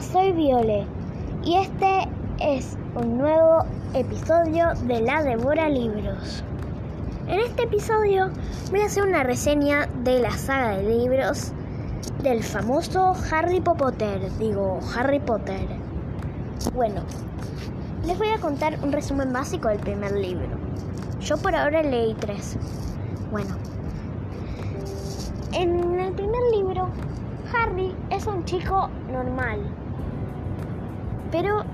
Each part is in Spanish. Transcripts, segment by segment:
Soy Viole y este es un nuevo episodio de La Devora Libros. En este episodio voy a hacer una reseña de la saga de libros del famoso Harry Potter, digo Harry Potter. Bueno, les voy a contar un resumen básico del primer libro. Yo por ahora leí tres. Bueno, en el primer libro Harry es un chico normal, pero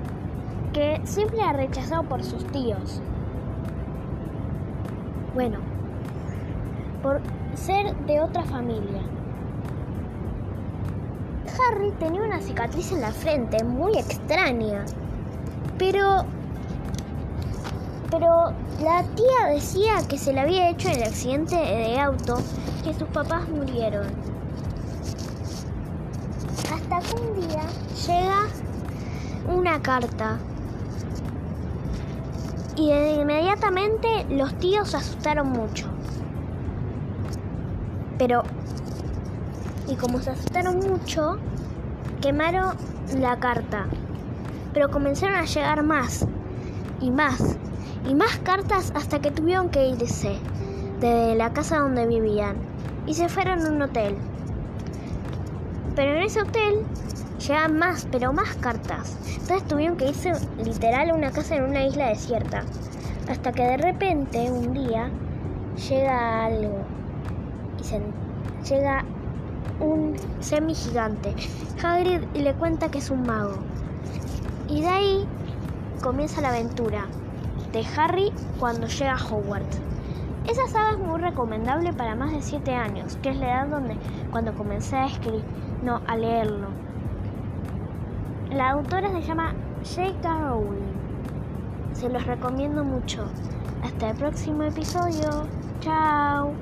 que siempre ha rechazado por sus tíos. Bueno, por ser de otra familia. Harry tenía una cicatriz en la frente muy extraña, pero pero la tía decía que se le había hecho en el accidente de auto que sus papás murieron. Una carta y inmediatamente los tíos se asustaron mucho. Pero, y como se asustaron mucho, quemaron la carta. Pero comenzaron a llegar más y más y más cartas hasta que tuvieron que irse de la casa donde vivían y se fueron a un hotel. Pero en ese hotel llegan más, pero más cartas. Entonces tuvieron que irse literal a una casa en una isla desierta. Hasta que de repente, un día, llega algo. Y se, llega un semi gigante. Hagrid le cuenta que es un mago. Y de ahí comienza la aventura de Harry cuando llega a Hogwarts. Esa saga es muy recomendable para más de 7 años, que es la edad donde cuando comencé a escribir, no, a leerlo. La autora se llama J.K. Rowling. Se los recomiendo mucho. Hasta el próximo episodio. Chao.